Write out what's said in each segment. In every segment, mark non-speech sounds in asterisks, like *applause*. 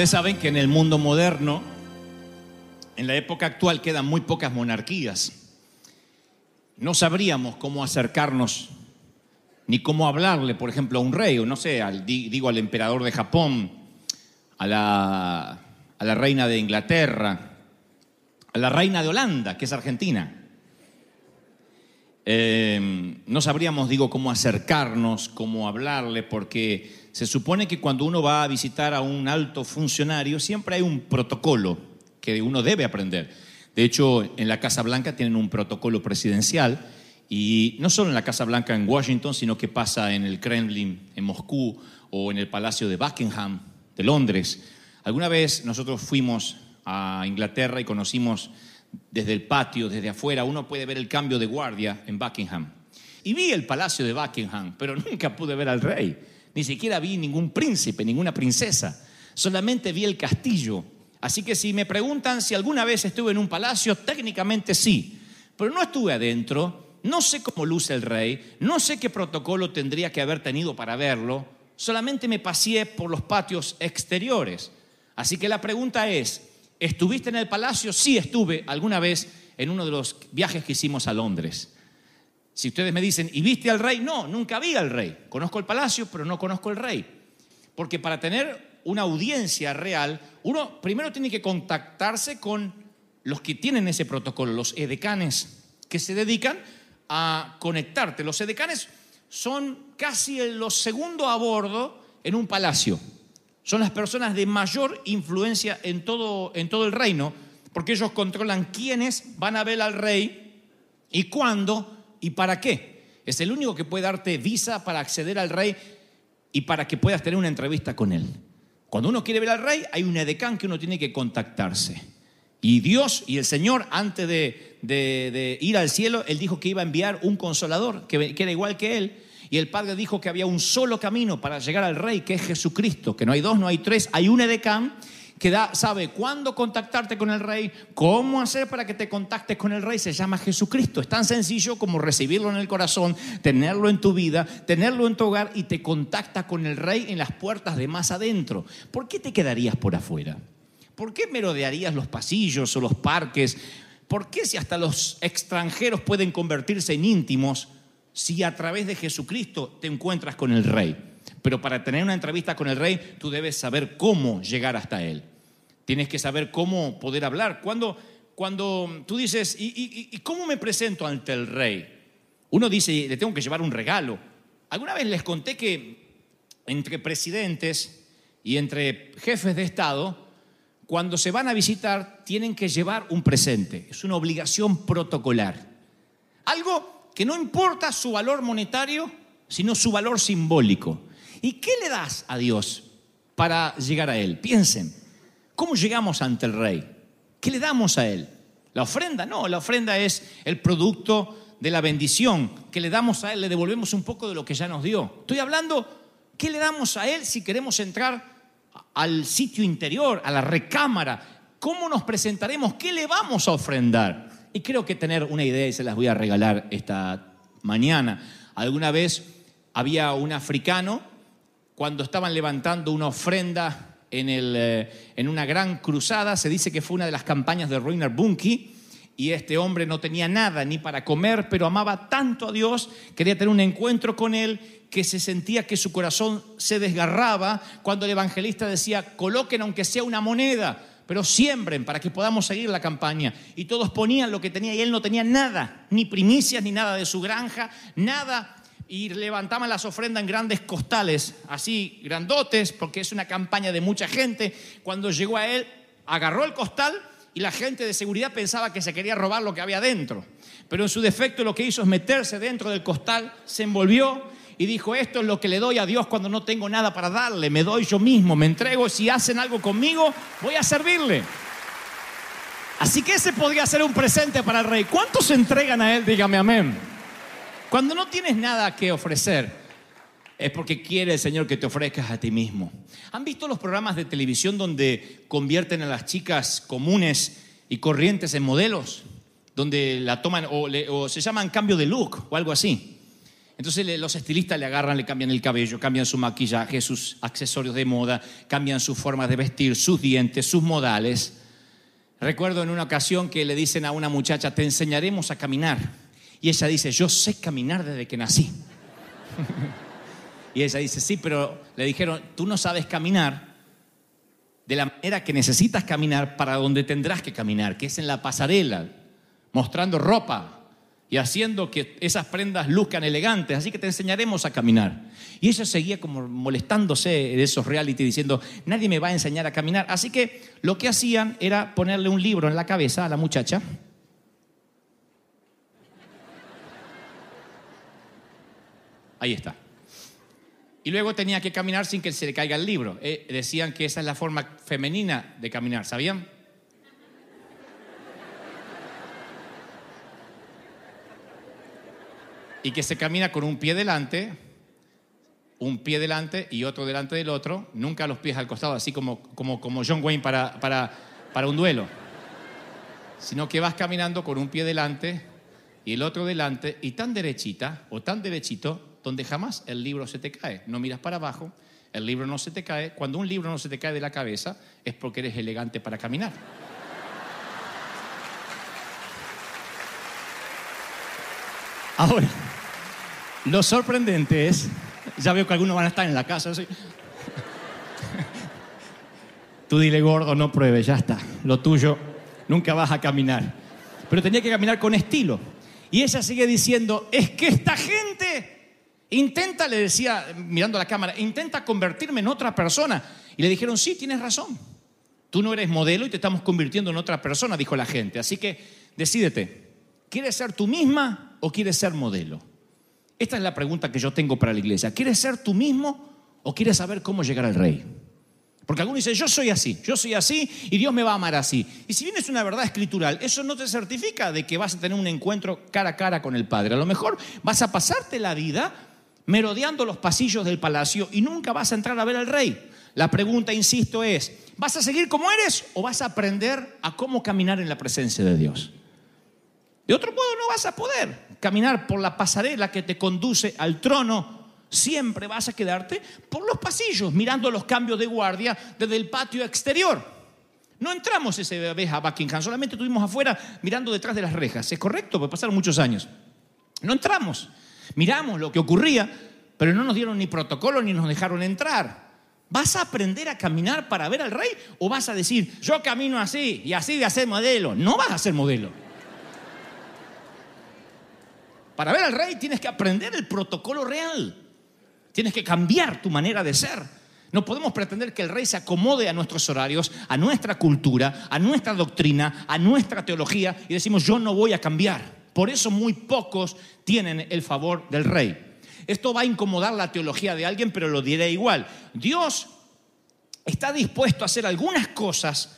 Ustedes saben que en el mundo moderno, en la época actual, quedan muy pocas monarquías. No sabríamos cómo acercarnos ni cómo hablarle, por ejemplo, a un rey, o no sé, al- di- digo al emperador de Japón, a la, a la reina de Inglaterra, a la reina de Holanda, que es argentina. Eh, no sabríamos, digo, cómo acercarnos, cómo hablarle, porque se supone que cuando uno va a visitar a un alto funcionario, siempre hay un protocolo que uno debe aprender. De hecho, en la Casa Blanca tienen un protocolo presidencial, y no solo en la Casa Blanca en Washington, sino que pasa en el Kremlin en Moscú o en el Palacio de Buckingham de Londres. Alguna vez nosotros fuimos a Inglaterra y conocimos desde el patio, desde afuera, uno puede ver el cambio de guardia en Buckingham. Y vi el palacio de Buckingham, pero nunca pude ver al rey. Ni siquiera vi ningún príncipe, ninguna princesa. Solamente vi el castillo. Así que si me preguntan si alguna vez estuve en un palacio, técnicamente sí. Pero no estuve adentro, no sé cómo luce el rey, no sé qué protocolo tendría que haber tenido para verlo. Solamente me paseé por los patios exteriores. Así que la pregunta es, ¿estuviste en el palacio? Sí, estuve alguna vez en uno de los viajes que hicimos a Londres. Si ustedes me dicen, ¿y viste al rey? No, nunca vi al rey. Conozco el palacio, pero no conozco el rey. Porque para tener una audiencia real, uno primero tiene que contactarse con los que tienen ese protocolo, los edecanes, que se dedican a conectarte. Los edecanes son casi los segundos a bordo en un palacio. Son las personas de mayor influencia en todo, en todo el reino, porque ellos controlan quiénes van a ver al rey y cuándo y para qué. Es el único que puede darte visa para acceder al rey y para que puedas tener una entrevista con él. Cuando uno quiere ver al rey, hay un edecán que uno tiene que contactarse. Y Dios y el Señor, antes de, ir al cielo, Él dijo que iba a enviar un consolador, que, que era igual que Él. Y el Padre dijo que había un solo camino para llegar al Rey, que es Jesucristo, que no hay dos, no hay tres, hay un edecán que da, sabe cuándo contactarte con el Rey, cómo hacer para que te contactes con el Rey, se llama Jesucristo. Es tan sencillo como recibirlo en el corazón, tenerlo en tu vida, tenerlo en tu hogar y te contacta con el Rey en las puertas de más adentro. ¿Por qué te quedarías por afuera? ¿Por qué merodearías los pasillos o los parques? ¿Por qué si hasta los extranjeros pueden convertirse en íntimos si a través de Jesucristo te encuentras con el Rey? Pero para tener una entrevista con el Rey, tú debes saber cómo llegar hasta Él. Tienes que saber cómo poder hablar. Cuando, cuando tú dices, ¿y, y- y cómo me presento ante el Rey? Uno dice, le tengo que llevar un regalo. Alguna vez les conté que entre presidentes y entre jefes de Estado, cuando se van a visitar, tienen que llevar un presente. Es una obligación protocolar. Algo que no importa su valor monetario, sino su valor simbólico. ¿Y qué le das a Dios para llegar a Él? Piensen, ¿cómo llegamos ante el Rey? ¿Qué le damos a Él? ¿La ofrenda? No, la ofrenda es el producto de la bendición que le damos a Él, le devolvemos un poco de lo que ya nos dio. Estoy hablando, ¿qué le damos a Él si queremos entrar al sitio interior, a la recámara? ¿Cómo nos presentaremos? ¿Qué le vamos a ofrendar? Y creo que tener una idea y se las voy a regalar esta mañana. Alguna vez había un africano cuando estaban levantando una ofrenda en, el, eh, en una gran cruzada, se dice que fue una de las campañas de Reiner Bunke, y este hombre no tenía nada ni para comer, pero amaba tanto a Dios, quería tener un encuentro con Él, que se sentía que su corazón se desgarraba cuando el evangelista decía, coloquen aunque sea una moneda, pero siembren para que podamos seguir la campaña. Y todos ponían lo que tenía y él no tenía nada, ni primicias, ni nada de su granja, nada. Y levantaban las ofrendas en grandes costales, así grandotes, porque es una campaña de mucha gente. Cuando llegó a él, agarró el costal y la gente de seguridad pensaba que se quería robar lo que había dentro. Pero en su defecto lo que hizo es meterse dentro del costal, se envolvió y dijo, esto es lo que le doy a Dios cuando no tengo nada para darle, me doy yo mismo, me entrego, si hacen algo conmigo, voy a servirle. Así que ese podría ser un presente para el rey. ¿Cuántos se entregan a él? Dígame amén. Cuando no tienes nada que ofrecer, es porque quiere el Señor que te ofrezcas a ti mismo. ¿Han visto los programas de televisión donde convierten a las chicas comunes y corrientes en modelos? Donde la toman o, o se llaman cambio de look o algo así. Entonces los estilistas le agarran, le cambian el cabello, cambian su maquillaje, sus accesorios de moda, cambian sus formas de vestir, sus dientes, sus modales. Recuerdo en una ocasión que le dicen a una muchacha, te enseñaremos a caminar. Y ella dice, yo sé caminar desde que nací. *laughs* y ella dice, sí, pero le dijeron, tú no sabes caminar de la manera que necesitas caminar para donde tendrás que caminar, que es en la pasarela, mostrando ropa y haciendo que esas prendas luzcan elegantes, así que te enseñaremos a caminar. Y ella seguía como molestándose de esos reality diciendo, nadie me va a enseñar a caminar. Así que lo que hacían era ponerle un libro en la cabeza a la muchacha. Ahí está. Y luego tenía que caminar sin que se le caiga el libro. Eh, decían que esa es la forma femenina de caminar, ¿sabían? y que se camina con un pie delante, un pie delante y otro delante del otro, nunca los pies al costado, así como, como, como John Wayne para, para, para un duelo, sino que vas caminando con un pie delante y el otro delante y tan derechita o tan derechito donde jamás el libro se te cae. No miras para abajo, el libro no se te cae. Cuando un libro no se te cae de la cabeza es porque eres elegante para caminar. Ahora, lo sorprendente es, ya veo que algunos van a estar en la casa. así. Tú dile gordo, no pruebes, ya está. Lo tuyo, nunca vas a caminar. Pero tenía que caminar con estilo. Y ella sigue diciendo, es que esta gente intenta, le decía, mirando a la cámara, intenta convertirme en otra persona. Y le dijeron, sí, tienes razón. Tú no eres modelo y te estamos convirtiendo en otra persona, dijo la gente. Así que decídete, ¿quieres ser tú misma o quieres ser modelo? Esta es la pregunta que yo tengo para la iglesia. ¿Quieres ser tú mismo o quieres saber cómo llegar al rey? Porque algunos dicen, yo soy así, yo soy así y Dios me va a amar así. Y si bien es una verdad escritural, eso no te certifica de que vas a tener un encuentro cara a cara con el Padre. A lo mejor vas a pasarte la vida merodeando los pasillos del palacio y nunca vas a entrar a ver al rey. La pregunta, insisto, es, ¿vas a seguir como eres o vas a aprender a cómo caminar en la presencia de Dios? De otro modo no vas a poder caminar por la pasarela que te conduce al trono. Siempre vas a quedarte por los pasillos, mirando los cambios de guardia desde el patio exterior. No entramos esa vez a Buckingham, solamente estuvimos afuera mirando detrás de las rejas. ¿Es correcto? Pues pasaron muchos años. No entramos. Miramos lo que ocurría, pero no nos dieron ni protocolo ni nos dejaron entrar. ¿Vas a aprender a caminar para ver al rey o vas a decir, yo camino así y así de hacer modelo? No vas a ser modelo. Para ver al rey tienes que aprender el protocolo real. Tienes que cambiar tu manera de ser. No podemos pretender que el rey se acomode a nuestros horarios, a nuestra cultura, a nuestra doctrina, a nuestra teología y decimos yo no voy a cambiar. Por eso muy pocos tienen el favor del rey. Esto va a incomodar la teología de alguien, pero lo diré igual. Dios está dispuesto a hacer algunas cosas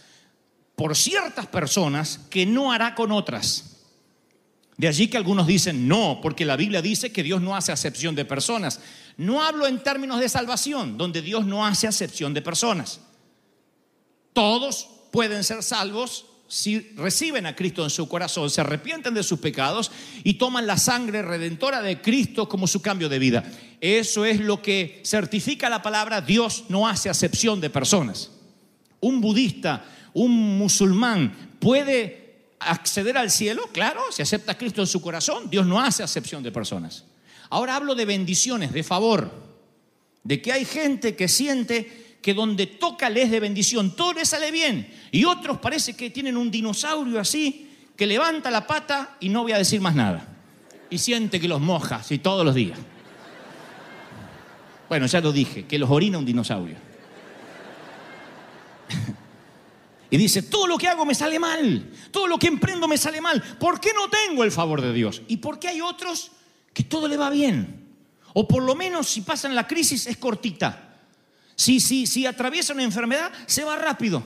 por ciertas personas que no hará con otras. De allí que algunos dicen no, porque la Biblia dice que Dios no hace acepción de personas. No hablo en términos de salvación, donde Dios no hace acepción de personas. Todos pueden ser salvos si reciben a Cristo en su corazón, se arrepienten de sus pecados y toman la sangre redentora de Cristo como su cambio de vida. Eso es lo que certifica la palabra, Dios no hace acepción de personas. Un budista, un musulmán puede acceder al cielo, claro, si acepta a Cristo en su corazón, Dios no hace acepción de personas. Ahora hablo de bendiciones, de favor, de que hay gente que siente que donde toca les de bendición, todo le sale bien. Y otros parece que tienen un dinosaurio así, que levanta la pata y no voy a decir más nada. Y siente que los moja, así todos los días. Bueno, ya lo dije, que los orina un dinosaurio. *laughs* Y dice, todo lo que hago me sale mal, todo lo que emprendo me sale mal. ¿Por qué no tengo el favor de Dios? ¿Y por qué hay otros que todo le va bien? O por lo menos si pasan la crisis es cortita. Si, si, si atraviesa una enfermedad, se va rápido.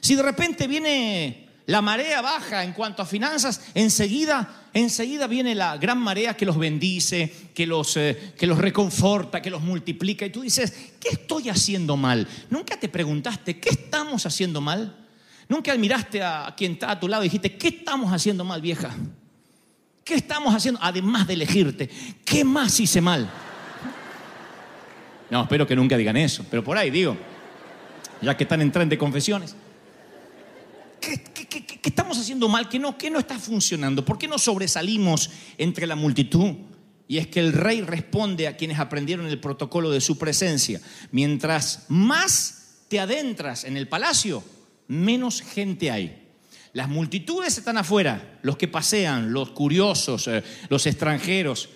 Si de repente viene la marea baja en cuanto a finanzas, enseguida, enseguida viene la gran marea que los bendice, que los, eh, que los reconforta, que los multiplica. Y tú dices, ¿qué estoy haciendo mal? ¿Nunca te preguntaste, ¿qué estamos haciendo mal? ¿Nunca miraste a quien está a tu lado y dijiste, ¿qué estamos haciendo mal, vieja? ¿Qué estamos haciendo? Además de elegirte, ¿qué más hice mal? No, espero que nunca digan eso, pero por ahí digo, ya que están en tren de confesiones. ¿Qué, qué- qué- qué estamos haciendo mal? ¿Qué no, ¿Qué no está funcionando? ¿Por qué no sobresalimos entre la multitud? Y es que el rey responde a quienes aprendieron el protocolo de su presencia. Mientras más te adentras en el palacio, menos gente hay. Las multitudes están afuera, los que pasean, los curiosos, eh, los extranjeros.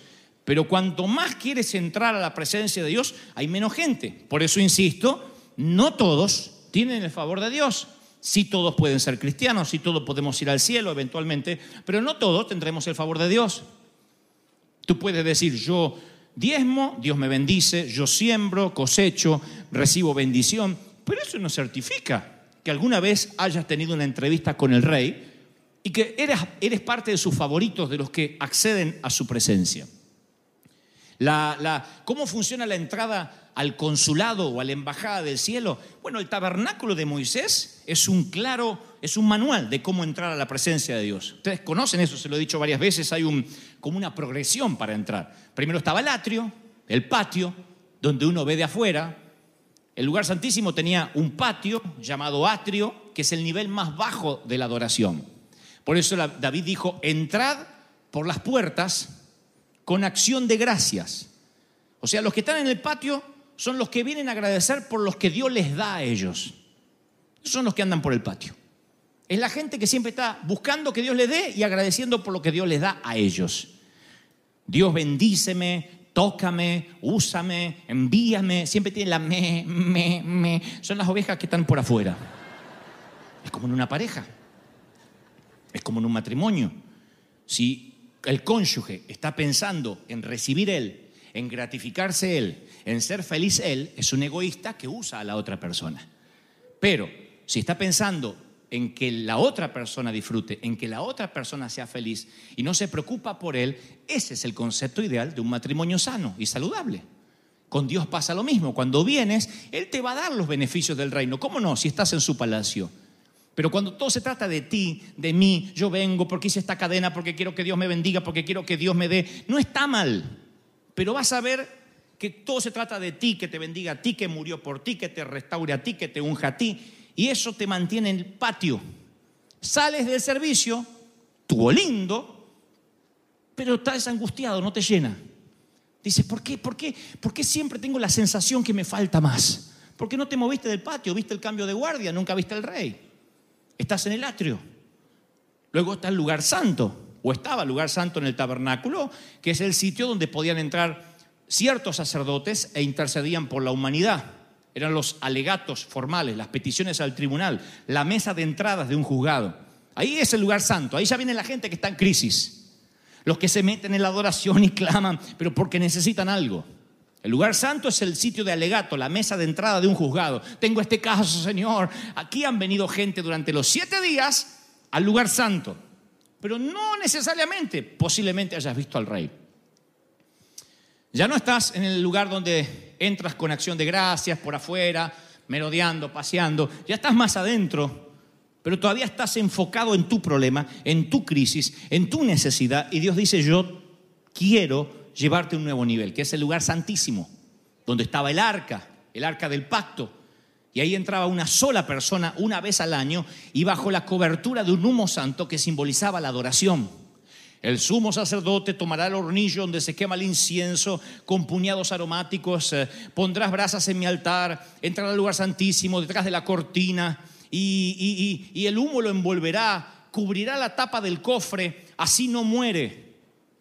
Pero cuanto más quieres entrar a la presencia de Dios, hay menos gente. Por eso insisto, no todos tienen el favor de Dios. Sí todos pueden ser cristianos, sí todos podemos ir al cielo eventualmente, pero no todos tendremos el favor de Dios. Tú puedes decir, yo diezmo, Dios me bendice, yo siembro, cosecho, recibo bendición, pero eso no certifica que alguna vez hayas tenido una entrevista con el rey y que eres parte de sus favoritos, de los que acceden a su presencia. La- la- ¿Cómo funciona la entrada al consulado o a la embajada del cielo? Bueno, el tabernáculo de Moisés es un claro, es un manual de cómo entrar a la presencia de Dios. Ustedes conocen eso, se lo he dicho varias veces, hay un, como una progresión para entrar. Primero estaba el atrio, el patio, donde uno ve de afuera. El lugar santísimo tenía un patio llamado atrio, que es el nivel más bajo de la adoración. Por eso David dijo, entrad por las puertas con acción de gracias. O sea, los que están en el patio son los que vienen a agradecer por los que Dios les da a ellos. Son los que andan por el patio. Es la gente que siempre está buscando que Dios les dé y agradeciendo por lo que Dios les da a ellos. Dios bendíceme, tócame, úsame, envíame. Siempre tienen la me, me, me. Son las ovejas que están por afuera. Es como en una pareja. Es como en un matrimonio. Si el cónyuge está pensando en recibir él, en gratificarse él, en ser feliz él, es un egoísta que usa a la otra persona. Pero si está pensando en que la otra persona disfrute, en que la otra persona sea feliz y no se preocupa por él, ese es el concepto ideal de un matrimonio sano y saludable. Con Dios pasa lo mismo. Cuando vienes, Él te va a dar los beneficios del reino. ¿Cómo no? Si estás en su palacio. Pero cuando todo se trata de ti, de mí, yo vengo porque hice esta cadena, porque quiero que Dios me bendiga, porque quiero que Dios me dé, no está mal. Pero vas a ver que todo se trata de ti, que te bendiga a ti, que murió por ti, que te restaure a ti, que te unja a ti. Y eso te mantiene en el patio. Sales del servicio, tuvo lindo, pero estás angustiado, no te llena. Dices, ¿por qué? ¿Por qué? ¿Por qué siempre tengo la sensación que me falta más? ¿Por qué no te moviste del patio? ¿Viste el cambio de guardia? ¿Nunca viste el rey? Estás en el atrio. Luego está el lugar santo, o estaba el lugar santo en el tabernáculo, que es el sitio donde podían entrar ciertos sacerdotes e intercedían por la humanidad. Eran los alegatos formales, las peticiones al tribunal, la mesa de entradas de un juzgado. Ahí es el lugar santo, ahí ya viene la gente que está en crisis. Los que se meten en la adoración y claman, pero porque necesitan algo. El lugar santo es el sitio de alegato, la mesa de entrada de un juzgado. Tengo este caso, Señor. Aquí han venido gente durante los siete días al lugar santo. Pero no necesariamente, posiblemente hayas visto al rey. Ya no estás en el lugar donde entras con acción de gracias por afuera, merodeando, paseando. Ya estás más adentro, pero todavía estás enfocado en tu problema, en tu crisis, en tu necesidad. Y Dios dice, yo quiero llevarte a un nuevo nivel, que es el lugar santísimo, donde estaba el arca, el arca del pacto. Y ahí entraba una sola persona una vez al año y bajo la cobertura de un humo santo que simbolizaba la adoración. El sumo sacerdote tomará el hornillo donde se quema el incienso con puñados aromáticos, eh, pondrás brasas en mi altar, entrará al lugar santísimo detrás de la cortina y, el humo lo envolverá, cubrirá la tapa del cofre, así no muere.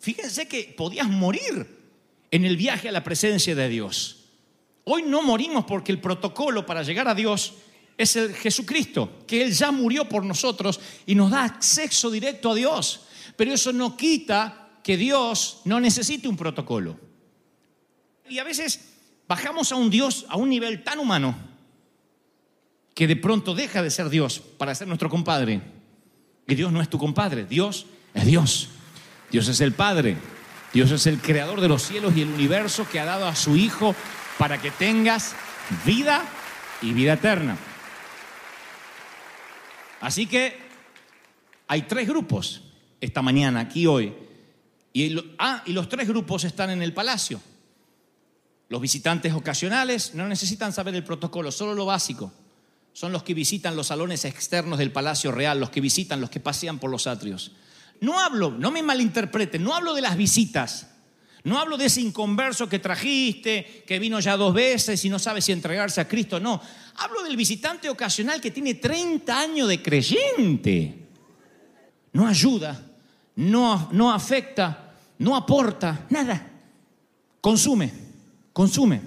Fíjense que podías morir en el viaje a la presencia de Dios. Hoy no morimos porque el protocolo para llegar a Dios es el Jesucristo, que Él ya murió por nosotros y nos da acceso directo a Dios. Pero eso no quita que Dios no necesite un protocolo. Y a veces bajamos a un Dios a un nivel tan humano que de pronto deja de ser Dios para ser nuestro compadre. Y Dios no es tu compadre, Dios es Dios. Dios es el Padre. Dios es el creador de los cielos y el universo que ha dado a su Hijo para que tengas vida y vida eterna. Así que hay tres grupos esta mañana, aquí hoy. Y, ah, y los tres grupos están en el palacio. Los visitantes ocasionales no necesitan saber el protocolo, solo lo básico. Son los que visitan los salones externos del Palacio Real, los que visitan, los que pasean por los atrios. No hablo, no me malinterpreten, no hablo de las visitas. No hablo de ese inconverso que trajiste, que vino ya dos veces y no sabe si entregarse a Cristo. No, hablo del visitante ocasional que tiene 30 años de creyente. No ayuda, no, no afecta, no aporta, nada. Consume, consume,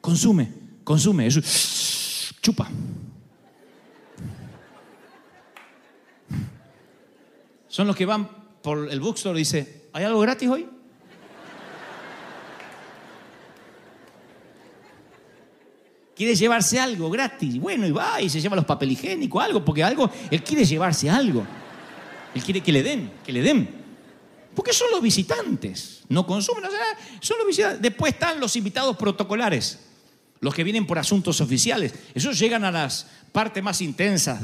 consume, consume. Eso, chupa. Son los que van por el bookstore y dice, ¿hay algo gratis hoy? Quiere llevarse algo gratis. Bueno, y va y se lleva los papel higiénicos, algo, porque algo, él quiere llevarse algo. Él quiere que le den, que le den. Porque son los visitantes, no consumen, son los visitantes. Después están los invitados protocolares, los que vienen por asuntos oficiales. Esos llegan a las partes más intensas,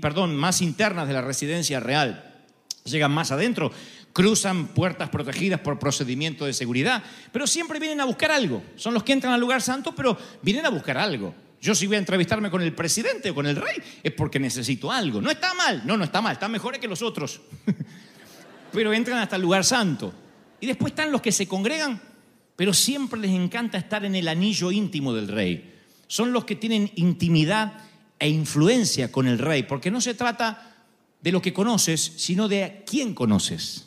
perdón, más internas de la residencia real. Llegan más adentro, cruzan puertas protegidas por procedimiento de seguridad, pero siempre vienen a buscar algo. Son los que entran al lugar santo, pero vienen a buscar algo. Yo si voy a entrevistarme con el presidente o con el rey, es porque necesito algo. No está mal, no, no está mal, está mejor que los otros. *laughs* pero entran hasta el lugar santo. Y después están los que se congregan, pero siempre les encanta estar en el anillo íntimo del rey. Son los que tienen intimidad e influencia con el rey, porque no se trata de lo que conoces, sino de quién conoces.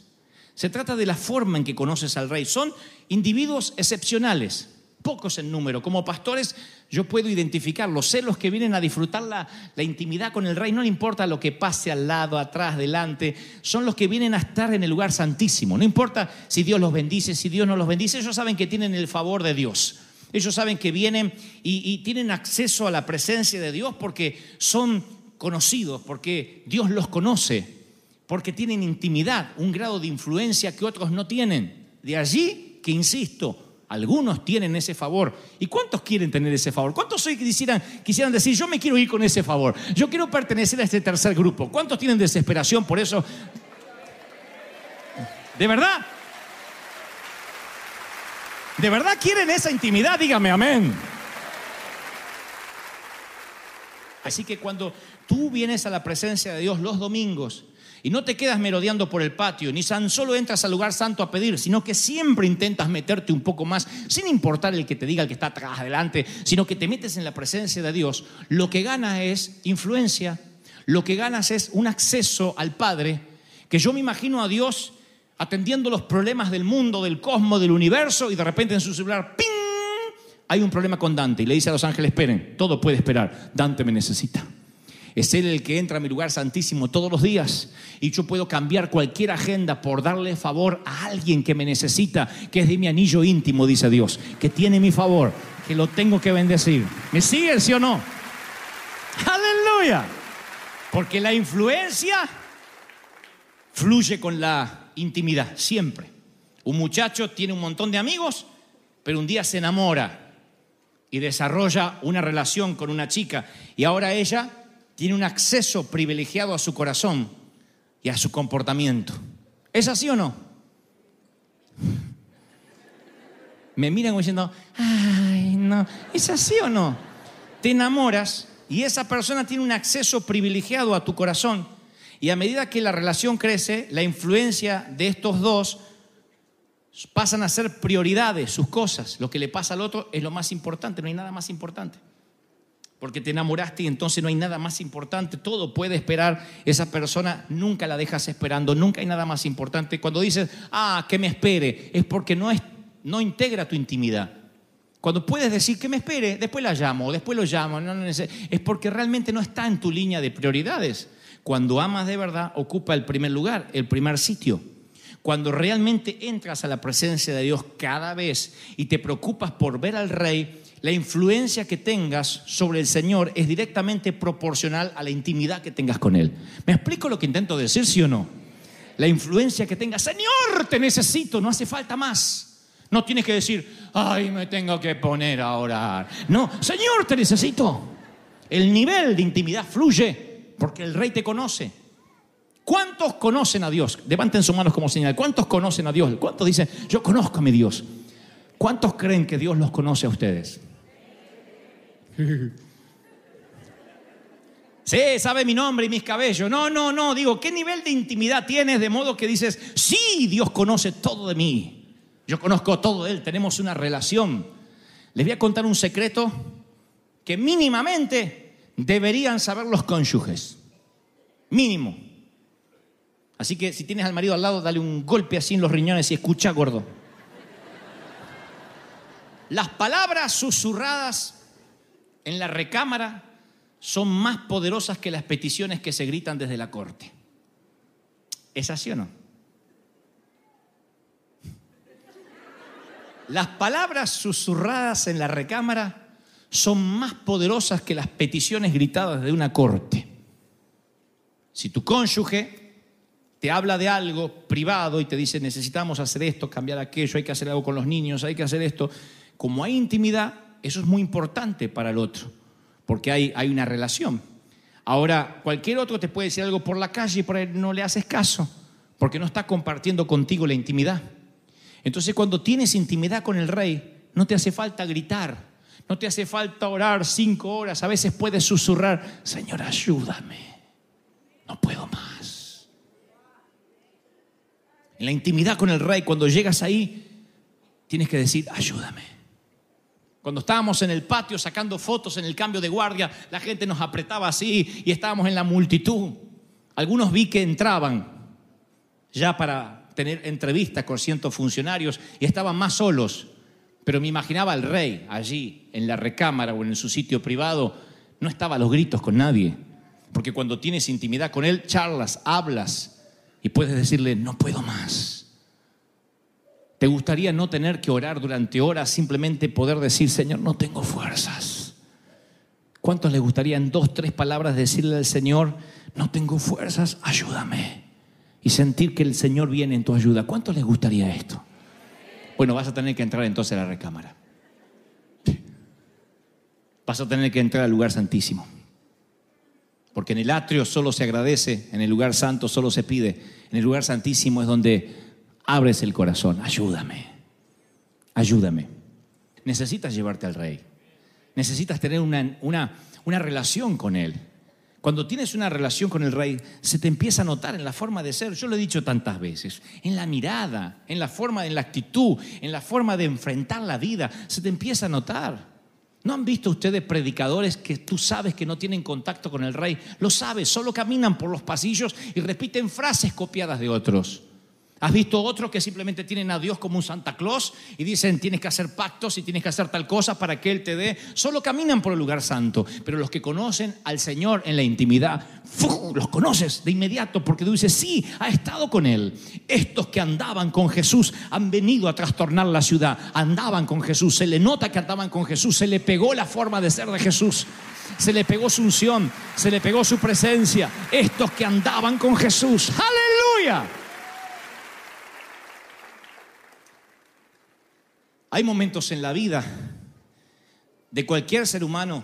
Se trata de la forma en que conoces al rey. Son individuos excepcionales, pocos en número. Como pastores yo puedo identificarlos. Sé los que vienen a disfrutar la, la intimidad con el rey. No le importa lo que pase al lado, atrás, delante. Son los que vienen a estar en el lugar santísimo. No importa si Dios los bendice, si Dios no los bendice. Ellos saben que tienen el favor de Dios. Ellos saben que vienen y, y tienen acceso a la presencia de Dios porque son conocidos, porque Dios los conoce, porque tienen intimidad, un grado de influencia que otros no tienen. De allí que, insisto, algunos tienen ese favor. ¿Y cuántos quieren tener ese favor? ¿Cuántos hoy quisieran, quisieran decir, yo me quiero ir con ese favor? Yo quiero pertenecer a este tercer grupo. ¿Cuántos tienen desesperación por eso? ¿De verdad? ¿De verdad quieren esa intimidad? Dígame amén. Así que cuando tú vienes a la presencia de Dios los domingos y no te quedas merodeando por el patio, ni tan solo entras al lugar santo a pedir, sino que siempre intentas meterte un poco más, sin importar el que te diga el que está atrás, adelante, sino que te metes en la presencia de Dios, lo que ganas es influencia, lo que ganas es un acceso al Padre, que yo me imagino a Dios atendiendo los problemas del mundo, del cosmos, del universo, y de repente en su celular, ¡ping! Hay un problema con Dante y le dice a los ángeles, esperen, todo puede esperar, Dante me necesita. Es Él el que entra a mi lugar santísimo todos los días y yo puedo cambiar cualquier agenda por darle favor a alguien que me necesita, que es de mi anillo íntimo, dice Dios, que tiene mi favor, que lo tengo que bendecir. ¿Me siguen, sí o no? Aleluya. Porque la influencia fluye con la intimidad, siempre. Un muchacho tiene un montón de amigos, pero un día se enamora y desarrolla una relación con una chica y ahora ella tiene un acceso privilegiado a su corazón y a su comportamiento. ¿Es así o no? Me miran diciendo, ay, no, ¿es así o no? Te enamoras Y esa persona tiene un acceso privilegiado a tu corazón. Y a medida que la relación crece, la influencia de estos dos pasan a ser prioridades, sus cosas. Lo que le pasa al otro es lo más importante, no hay nada más importante. Porque te enamoraste y entonces no hay nada más importante, todo puede esperar. Esa persona nunca la dejas esperando, nunca hay nada más importante. Cuando dices, ah, que me espere, es porque no, es, no integra tu intimidad. Cuando puedes decir que me espere, después la llamo, después lo llamo, no, no, es porque realmente no está en tu línea de prioridades. Cuando amas de verdad, ocupa el primer lugar, el primer sitio. Cuando realmente entras a la presencia de Dios cada vez y te preocupas por ver al rey, la influencia que tengas sobre el Señor es directamente proporcional a la intimidad que tengas con Él. ¿Me explico lo que intento decir, sí o no? La influencia que tengas, Señor, te necesito, no hace falta más. No tienes que decir, ay, me tengo que poner a orar. No, Señor, te necesito. El nivel de intimidad fluye porque el rey te conoce. ¿Cuántos conocen a Dios? Levanten sus manos como señal. ¿Cuántos conocen a Dios? ¿Cuántos dicen, yo conozco a mi Dios? ¿Cuántos creen que Dios los conoce a ustedes? *laughs* Sí, sabe mi nombre y mis cabellos. No, no, no. Digo, ¿qué nivel de intimidad tienes de modo que dices, sí, Dios conoce todo de mí? Yo conozco todo de Él, tenemos una relación. Les voy a contar un secreto que mínimamente deberían saber los cónyuges. Mínimo. Así que si tienes al marido al lado, dale un golpe así en los riñones y escucha, gordo. Las palabras susurradas en la recámara son más poderosas que las peticiones que se gritan desde la corte. ¿Es así o no? Las palabras susurradas en la recámara son más poderosas que las peticiones gritadas de una corte. Si tu cónyuge te habla de algo privado y te dice necesitamos hacer esto, cambiar aquello, hay que hacer algo con los niños, hay que hacer esto, como hay intimidad, eso es muy importante para el otro, porque hay, hay una relación. Ahora, cualquier otro te puede decir algo por la calle y por ahí no le haces caso, porque no está compartiendo contigo la intimidad. Entonces, cuando tienes intimidad con el rey, no te hace falta gritar, no te hace falta orar cinco horas, a veces puedes susurrar, Señor, ayúdame, no puedo más. En la intimidad con el rey, cuando llegas ahí, tienes que decir, ayúdame. Cuando estábamos en el patio sacando fotos en el cambio de guardia, la gente nos apretaba así y estábamos en la multitud. Algunos vi que entraban ya para tener entrevistas con cientos funcionarios y estaban más solos. Pero me imaginaba al rey allí en la recámara o en su sitio privado, no estaba a los gritos con nadie. Porque cuando tienes intimidad con él, charlas, hablas y puedes decirle, no puedo más. ¿Te gustaría no tener que orar durante horas, simplemente poder decir, Señor, no tengo fuerzas? ¿Cuántos les gustaría en dos, tres palabras decirle al Señor, no tengo fuerzas, ayúdame? Y sentir que el Señor viene en tu ayuda. ¿Cuántos les gustaría esto? Bueno, vas a tener que entrar entonces a la recámara. Vas a tener que entrar al lugar santísimo. Porque en el atrio solo se agradece, en el lugar santo solo se pide, en el lugar santísimo es donde abres el corazón, ayúdame, ayúdame. Necesitas llevarte al rey. Necesitas tener una, una, una relación con él. Cuando tienes una relación con el rey, se te empieza a notar en la forma de ser. Yo lo he dicho tantas veces, en la mirada, en la forma, en la actitud, en la forma de enfrentar la vida, se te empieza a notar. ¿No han visto ustedes predicadores que tú sabes que no tienen contacto con el rey? Lo sabes, solo caminan por los pasillos y repiten frases copiadas de otros. ¿Has visto otros que simplemente tienen a Dios como un Santa Claus y dicen tienes que hacer pactos y tienes que hacer tal cosa para que Él te dé? Solo caminan por el lugar santo, pero los que conocen al Señor en la intimidad, los conoces de inmediato porque tú dices, sí, ha estado con Él. Estos que andaban con Jesús han venido a trastornar la ciudad, andaban con Jesús, se le nota que andaban con Jesús, se le pegó la forma de ser de Jesús. Se le pegó su unción, se le pegó su presencia. Estos que andaban con Jesús. Aleluya. Hay momentos en la vida de cualquier ser humano,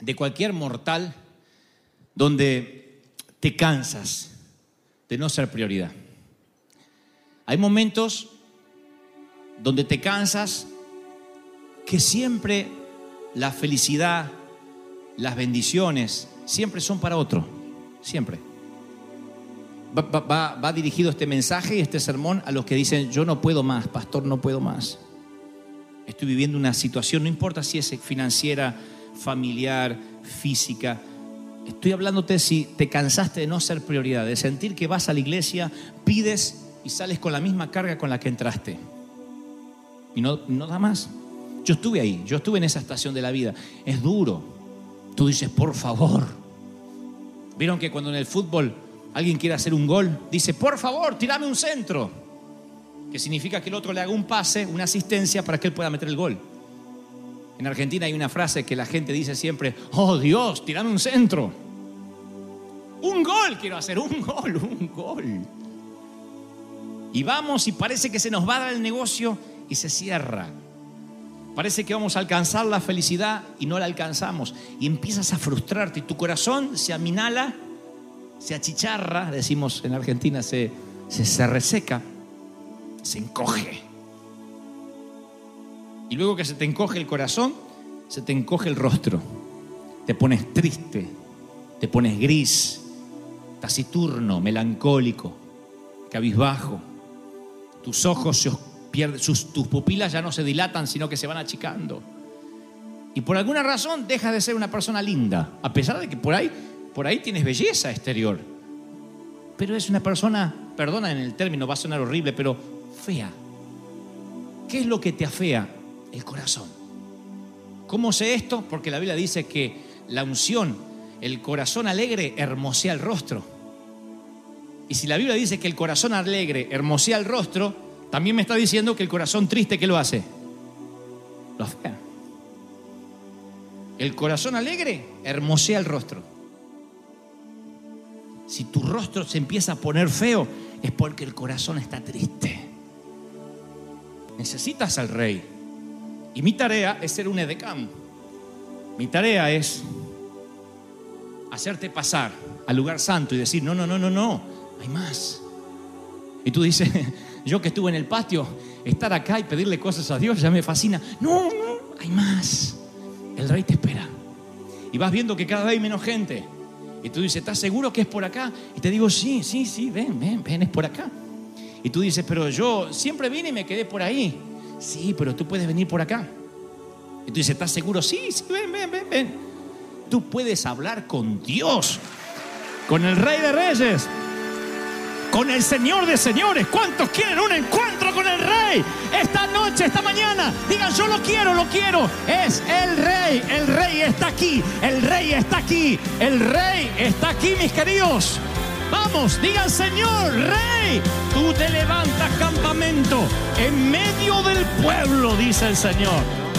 de cualquier mortal, donde te cansas de no ser prioridad. Hay momentos donde te cansas que siempre la felicidad, las bendiciones siempre son para otro, siempre. Va, dirigido este mensaje y este sermón a los que dicen, yo no puedo más, pastor, no puedo más. Estoy viviendo una situación, no importa si es financiera, familiar, física. Estoy hablándote si te cansaste de no ser prioridad, de sentir que vas a la iglesia, pides y sales con la misma carga con la que entraste. Y no, no da más. Yo estuve ahí, yo estuve en esa estación de la vida. Es duro. Tú dices, por favor. Vieron que cuando en el fútbol alguien quiere hacer un gol, dice, por favor, tirame un centro. Que significa que el otro le haga un pase, una asistencia para que él pueda meter el gol. En Argentina hay una frase que la gente dice siempre, oh Dios, tirame un centro. Un gol quiero hacer, un gol, un gol. Y vamos y parece que se nos va a dar el negocio y se cierra. Parece que vamos a alcanzar la felicidad y no la alcanzamos. Y empiezas a frustrarte y tu corazón se aminala, se achicharra, decimos en Argentina, se, se, se reseca, se encoge. Y luego que se te encoge el corazón, se te encoge el rostro. Te pones triste, te pones gris, taciturno, melancólico, cabizbajo. Tus ojos se pierden, sus- tus pupilas ya no se dilatan, sino que se van achicando. Y por alguna razón dejas de ser una persona linda, a pesar de que por ahí, por ahí tienes belleza exterior. Pero es una persona, perdona en el término, va a sonar horrible, pero fea. ¿Qué es lo que te afea? El corazón. ¿Cómo sé esto? Porque la Biblia dice que la unción, el corazón alegre, hermosea el rostro. Y si la Biblia dice que el corazón alegre hermosea el rostro, también me está diciendo que el corazón triste, ¿qué lo hace? Lo afea. El corazón alegre hermosea el rostro. Si tu rostro se empieza a poner feo, es porque el corazón está triste. Necesitas al rey. Y mi tarea es ser un edecán. Mi tarea es hacerte pasar al lugar santo y decir, no, no, no, no, no, hay más. Y tú dices, *laughs* yo que estuve en el patio, estar acá y pedirle cosas a Dios ya me fascina. No, no, hay más. El rey te espera. Y vas viendo que cada vez hay menos gente. Y tú dices, ¿estás seguro que es por acá? Y te digo, sí, sí, sí, ven, ven, ven, es por acá. Y tú dices, pero yo siempre vine y me quedé por ahí. Sí, pero tú puedes venir por acá. Y tú dices, ¿estás seguro? Sí, sí, ven, ven, ven, ven. Tú puedes hablar con Dios, con el Rey de Reyes, con el Señor de Señores. ¿Cuántos quieren un encuentro con el Rey? Esta noche, esta mañana, digan, yo lo quiero, lo quiero. Es el Rey, el Rey está aquí, el Rey está aquí, el Rey está aquí, mis queridos. Vamos, digan, Señor, Rey, tú te levantas campamento en medio del pueblo, dice el Señor.